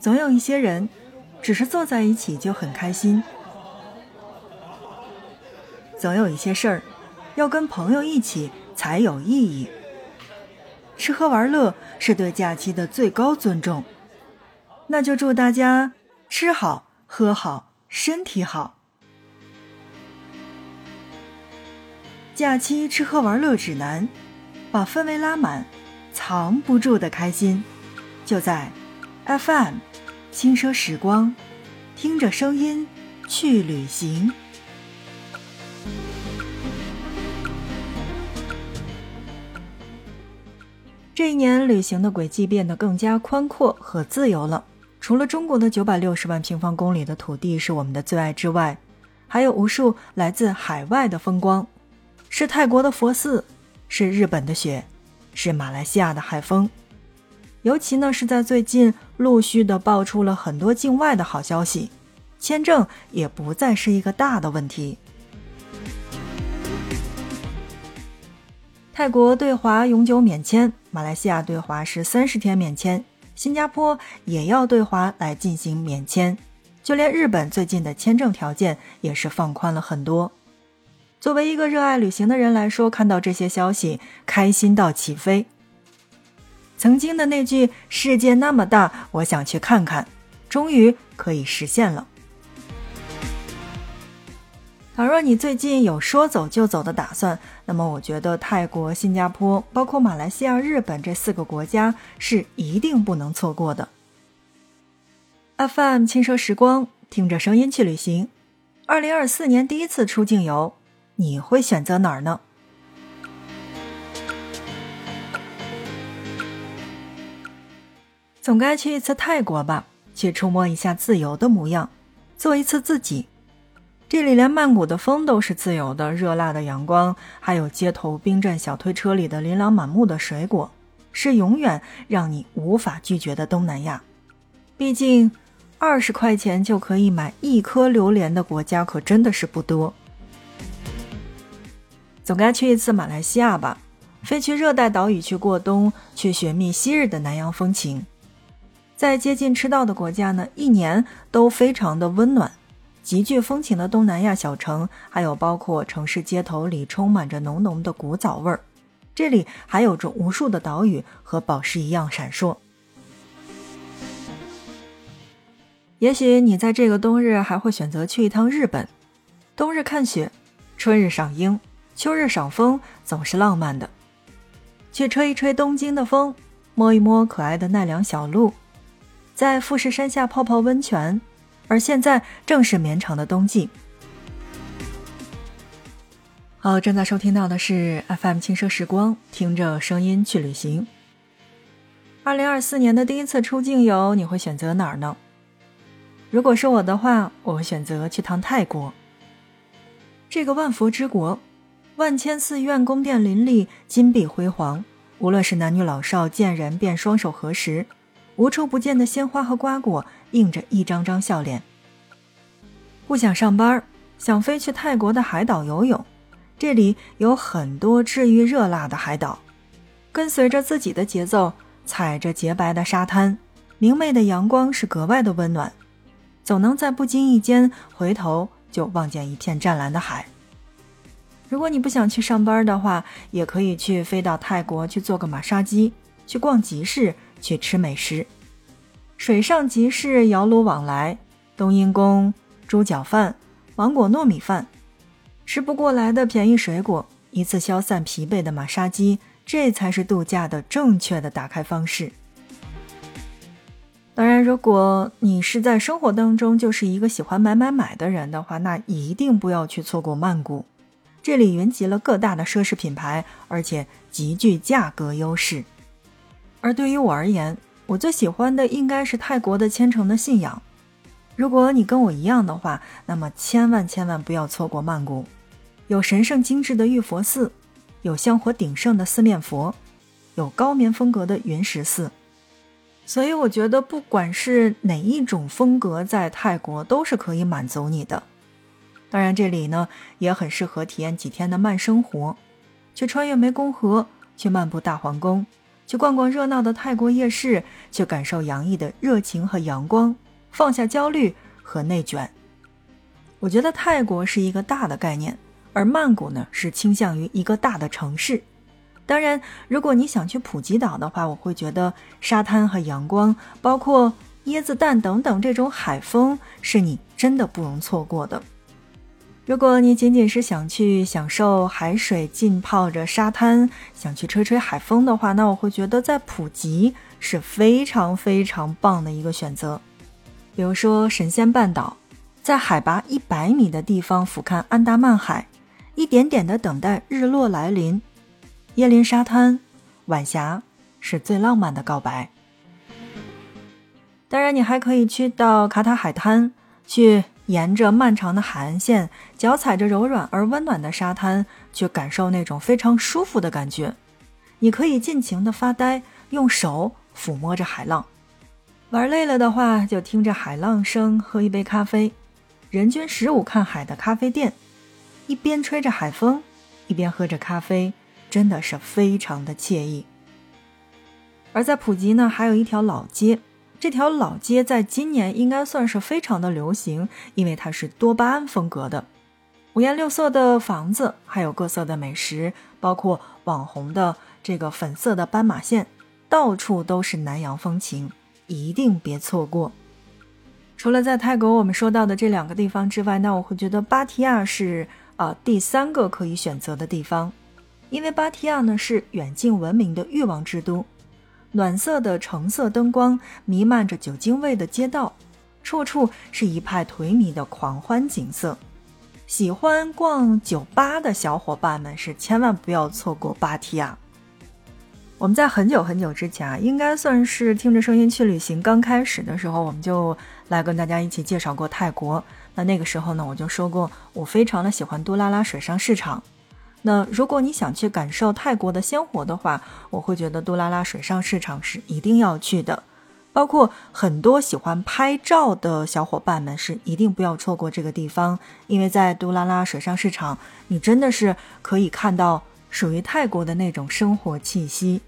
总有一些人，只是坐在一起就很开心；总有一些事儿，要跟朋友一起才有意义。吃喝玩乐是对假期的最高尊重，那就祝大家吃好喝好，身体好。假期吃喝玩乐指南，把氛围拉满，藏不住的开心，就在 FM 轻奢时光，听着声音去旅行。这一年，旅行的轨迹变得更加宽阔和自由了。除了中国的九百六十万平方公里的土地是我们的最爱之外，还有无数来自海外的风光。是泰国的佛寺，是日本的雪，是马来西亚的海风。尤其呢，是在最近陆续的爆出了很多境外的好消息，签证也不再是一个大的问题。泰国对华永久免签，马来西亚对华是三十天免签，新加坡也要对华来进行免签，就连日本最近的签证条件也是放宽了很多。作为一个热爱旅行的人来说，看到这些消息，开心到起飞。曾经的那句“世界那么大，我想去看看”，终于可以实现了。倘若你最近有说走就走的打算，那么我觉得泰国、新加坡，包括马来西亚、日本这四个国家是一定不能错过的。FM 轻奢时光，听着声音去旅行。二零二四年第一次出境游。你会选择哪儿呢？总该去一次泰国吧，去触摸一下自由的模样，做一次自己。这里连曼谷的风都是自由的，热辣的阳光，还有街头冰镇小推车里的琳琅满目的水果，是永远让你无法拒绝的东南亚。毕竟，二十块钱就可以买一颗榴莲的国家可真的是不多。总该去一次马来西亚吧，飞去热带岛屿去过冬，去寻觅昔日的南洋风情。在接近赤道的国家呢，一年都非常的温暖，极具风情的东南亚小城，还有包括城市街头里充满着浓浓的古早味儿。这里还有着无数的岛屿和宝石一样闪烁。也许你在这个冬日还会选择去一趟日本，冬日看雪，春日赏樱。秋日赏枫总是浪漫的，去吹一吹东京的风，摸一摸可爱的奈良小鹿，在富士山下泡泡温泉。而现在正是绵长的冬季。好，正在收听到的是 FM 轻奢时光，听着声音去旅行。二零二四年的第一次出境游，你会选择哪儿呢？如果是我的话，我会选择去趟泰国，这个万佛之国。万千寺院宫殿林立，金碧辉煌。无论是男女老少，见人便双手合十。无处不见的鲜花和瓜果，映着一张张笑脸。不想上班，想飞去泰国的海岛游泳。这里有很多治愈热辣的海岛，跟随着自己的节奏，踩着洁白的沙滩，明媚的阳光是格外的温暖，总能在不经意间回头就望见一片湛蓝的海。如果你不想去上班的话，也可以去飞到泰国去做个马杀鸡，去逛集市，去吃美食。水上集市摇橹往来，冬阴功、猪脚饭、芒果糯米饭，吃不过来的便宜水果，一次消散疲惫的马杀鸡，这才是度假的正确的打开方式。当然，如果你是在生活当中就是一个喜欢买买买的人的话，那一定不要去错过曼谷。这里云集了各大的奢侈品牌，而且极具价格优势。而对于我而言，我最喜欢的应该是泰国的虔诚的信仰。如果你跟我一样的话，那么千万千万不要错过曼谷。有神圣精致的玉佛寺，有香火鼎盛的四面佛，有高棉风格的云石寺。所以我觉得，不管是哪一种风格，在泰国都是可以满足你的。当然，这里呢也很适合体验几天的慢生活，去穿越湄公河，去漫步大皇宫，去逛逛热闹的泰国夜市，去感受洋溢的热情和阳光，放下焦虑和内卷。我觉得泰国是一个大的概念，而曼谷呢是倾向于一个大的城市。当然，如果你想去普吉岛的话，我会觉得沙滩和阳光，包括椰子蛋等等这种海风，是你真的不容错过的。如果你仅仅是想去享受海水浸泡着沙滩，想去吹吹海风的话，那我会觉得在普吉是非常非常棒的一个选择。比如说神仙半岛。在海拔一百米的地方俯瞰安达曼海，一点点的等待日落来临。椰林沙滩，晚霞是最浪漫的告白。当然，你还可以去到卡塔海滩，去沿着漫长的海岸线，脚踩着柔软而温暖的沙滩，去感受那种非常舒服的感觉。你可以尽情的发呆，用手抚摸着海浪。玩累了的话，就听着海浪声，喝一杯咖啡。人均十五看海的咖啡店，一边吹着海风，一边喝着咖啡，真的是非常的惬意。而在普吉呢，还有一条老街，这条老街在今年应该算是非常的流行，因为它是多巴胺风格的，五颜六色的房子，还有各色的美食，包括网红的这个粉色的斑马线，到处都是南洋风情，一定别错过。除了在泰国我们说到的这两个地方之外，那我会觉得芭提雅是啊第三个可以选择的地方，因为芭提雅呢是远近闻名的欲望之都，暖色的橙色灯光弥漫着酒精味的街道，处处是一派颓靡的狂欢景色。喜欢逛酒吧的小伙伴们是千万不要错过芭提雅。我们在很久很久之前啊，应该算是听着声音去旅行刚开始的时候，我们就来跟大家一起介绍过泰国。那那个时候呢，我就说过我非常的喜欢杜拉拉水上市场。那如果你想去感受泰国的鲜活的话，我会觉得杜拉拉水上市场是一定要去的。包括很多喜欢拍照的小伙伴们是一定不要错过这个地方，因为在杜拉拉水上市场，你真的是可以看到属于泰国的那种生活气息。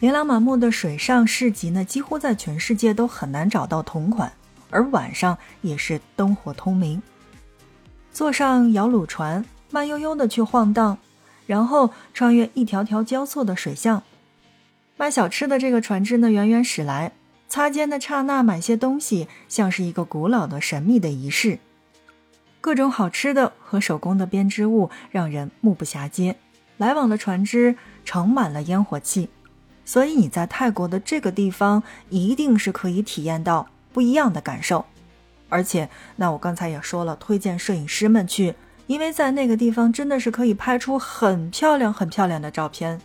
琳琅满目的水上市集呢，几乎在全世界都很难找到同款，而晚上也是灯火通明。坐上摇橹船，慢悠悠的去晃荡，然后穿越一条条交错的水巷，卖小吃的这个船只呢远远驶来，擦肩的刹那买些东西，像是一个古老的神秘的仪式。各种好吃的和手工的编织物让人目不暇接，来往的船只盛满了烟火气。所以你在泰国的这个地方一定是可以体验到不一样的感受，而且那我刚才也说了，推荐摄影师们去，因为在那个地方真的是可以拍出很漂亮、很漂亮的照片。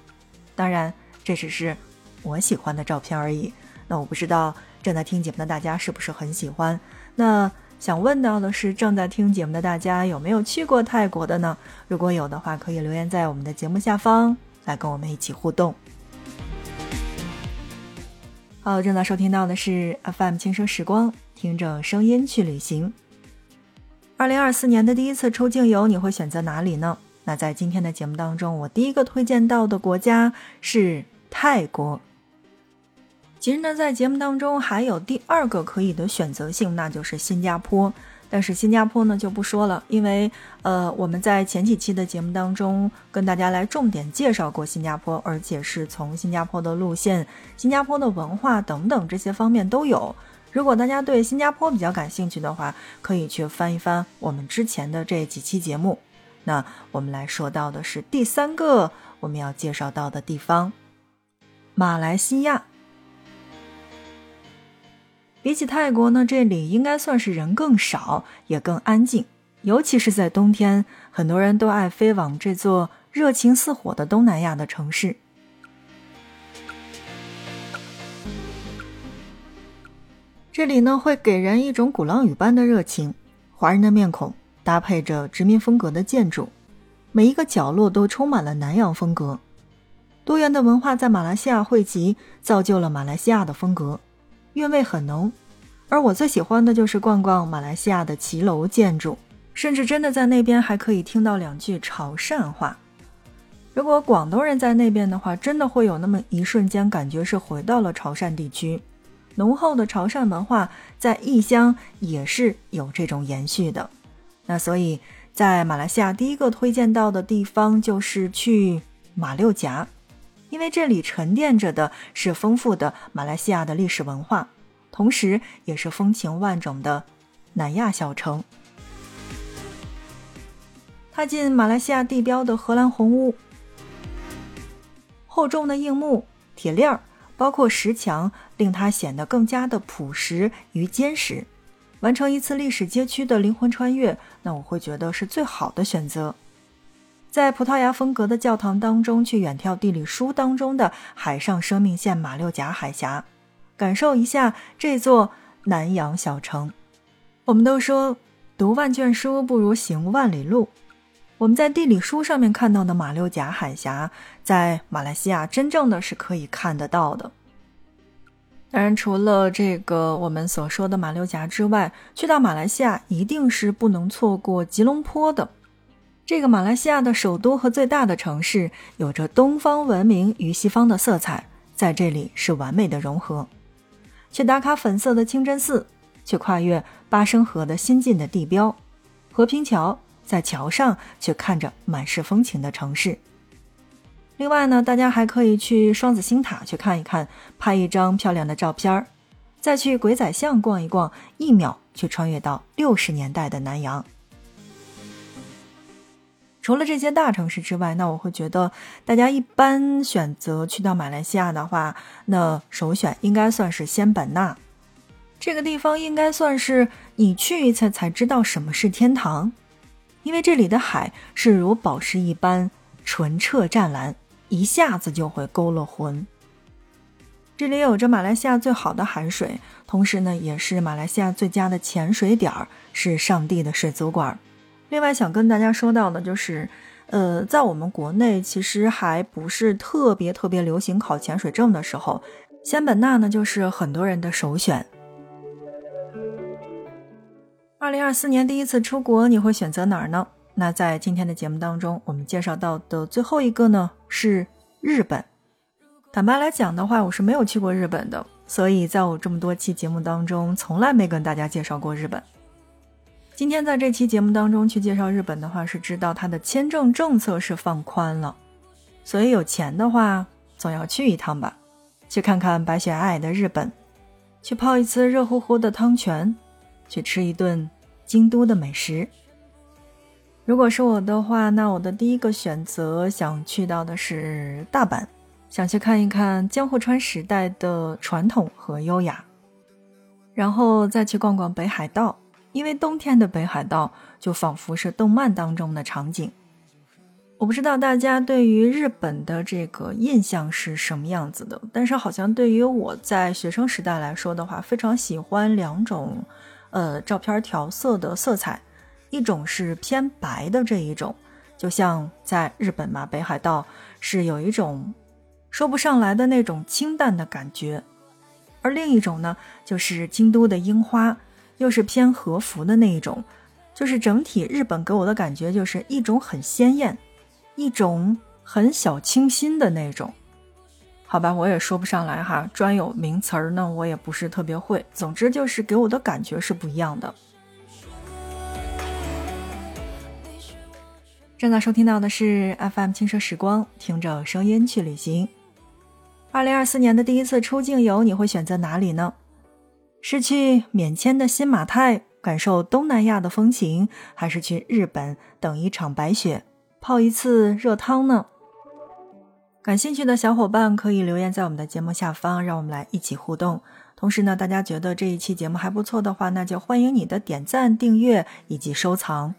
当然，这只是我喜欢的照片而已。那我不知道正在听节目的大家是不是很喜欢。那想问到的是，正在听节目的大家有没有去过泰国的呢？如果有的话，可以留言在我们的节目下方来跟我们一起互动。好，正在收听到的是 FM 轻声时光，听着声音去旅行。二零二四年的第一次出境游，你会选择哪里呢？那在今天的节目当中，我第一个推荐到的国家是泰国。其实呢，在节目当中还有第二个可以的选择性，那就是新加坡。但是新加坡呢就不说了，因为呃我们在前几期的节目当中跟大家来重点介绍过新加坡，而且是从新加坡的路线、新加坡的文化等等这些方面都有。如果大家对新加坡比较感兴趣的话，可以去翻一翻我们之前的这几期节目。那我们来说到的是第三个我们要介绍到的地方——马来西亚。比起泰国呢，这里应该算是人更少，也更安静。尤其是在冬天，很多人都爱飞往这座热情似火的东南亚的城市。这里呢，会给人一种鼓浪屿般的热情，华人的面孔搭配着殖民风格的建筑，每一个角落都充满了南洋风格。多元的文化在马来西亚汇集，造就了马来西亚的风格。韵味很浓，而我最喜欢的就是逛逛马来西亚的骑楼建筑，甚至真的在那边还可以听到两句潮汕话。如果广东人在那边的话，真的会有那么一瞬间感觉是回到了潮汕地区，浓厚的潮汕文化在异乡也是有这种延续的。那所以在马来西亚第一个推荐到的地方就是去马六甲，因为这里沉淀着的是丰富的马来西亚的历史文化，同时也是风情万种的南亚小城。踏进马来西亚地标的荷兰红屋。厚重的硬木、铁链儿，包括石墙，令它显得更加的朴实与坚实。完成一次历史街区的灵魂穿越，那我会觉得是最好的选择。在葡萄牙风格的教堂当中，去远眺地理书当中的海上生命线马六甲海峡，感受一下这座南洋小城。我们都说，读万卷书不如行万里路。我们在地理书上面看到的马六甲海峡，在马来西亚真正的是可以看得到的。当然，除了这个我们所说的马六甲之外，去到马来西亚一定是不能错过吉隆坡的。这个马来西亚的首都和最大的城市，有着东方文明与西方的色彩，在这里是完美的融合。去打卡粉色的清真寺，去跨越巴生河的新晋的地标和平桥。在桥上去看着满是风情的城市。另外呢，大家还可以去双子星塔去看一看，拍一张漂亮的照片儿，再去鬼仔巷逛一逛，一秒去穿越到六十年代的南洋。除了这些大城市之外，那我会觉得大家一般选择去到马来西亚的话，那首选应该算是仙本那。这个地方应该算是你去一次才知道什么是天堂。因为这里的海是如宝石一般纯澈湛蓝，一下子就会勾了魂。这里有着马来西亚最好的海水，同时呢，也是马来西亚最佳的潜水点儿，是上帝的水族馆。另外想跟大家说到的就是，呃，在我们国内其实还不是特别特别流行考潜水证的时候，仙本那呢就是很多人的首选。二零二四年第一次出国，你会选择哪儿呢？那在今天的节目当中，我们介绍到的最后一个呢是日本。坦白来讲的话，我是没有去过日本的，所以在我这么多期节目当中，从来没跟大家介绍过日本。今天在这期节目当中去介绍日本的话，是知道它的签证政策是放宽了，所以有钱的话总要去一趟吧，去看看白雪皑皑的日本，去泡一次热乎乎的汤泉。去吃一顿京都的美食。如果是我的话，那我的第一个选择想去到的是大阪，想去看一看江户川时代的传统和优雅，然后再去逛逛北海道，因为冬天的北海道就仿佛是动漫当中的场景。我不知道大家对于日本的这个印象是什么样子的，但是好像对于我在学生时代来说的话，非常喜欢两种。呃，照片调色的色彩，一种是偏白的这一种，就像在日本嘛，北海道是有一种说不上来的那种清淡的感觉，而另一种呢，就是京都的樱花，又是偏和服的那一种，就是整体日本给我的感觉就是一种很鲜艳，一种很小清新的那种。好吧，我也说不上来哈，专有名词儿呢，我也不是特别会。总之就是给我的感觉是不一样的。正在收听到的是 FM 轻奢时光，听着声音去旅行。二零二四年的第一次出境游，你会选择哪里呢？是去免签的新马泰，感受东南亚的风情，还是去日本等一场白雪，泡一次热汤呢？感兴趣的小伙伴可以留言在我们的节目下方，让我们来一起互动。同时呢，大家觉得这一期节目还不错的话，那就欢迎你的点赞、订阅以及收藏。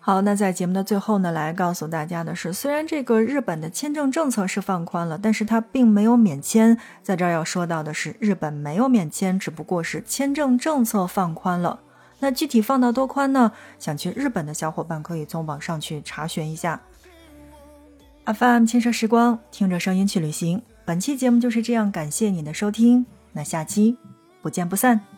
好，那在节目的最后呢，来告诉大家的是，虽然这个日本的签证政策是放宽了，但是它并没有免签。在这儿要说到的是，日本没有免签，只不过是签证政策放宽了。那具体放到多宽呢？想去日本的小伙伴可以从网上去查询一下。FM 轻奢时光，听着声音去旅行。本期节目就是这样，感谢你的收听，那下期不见不散。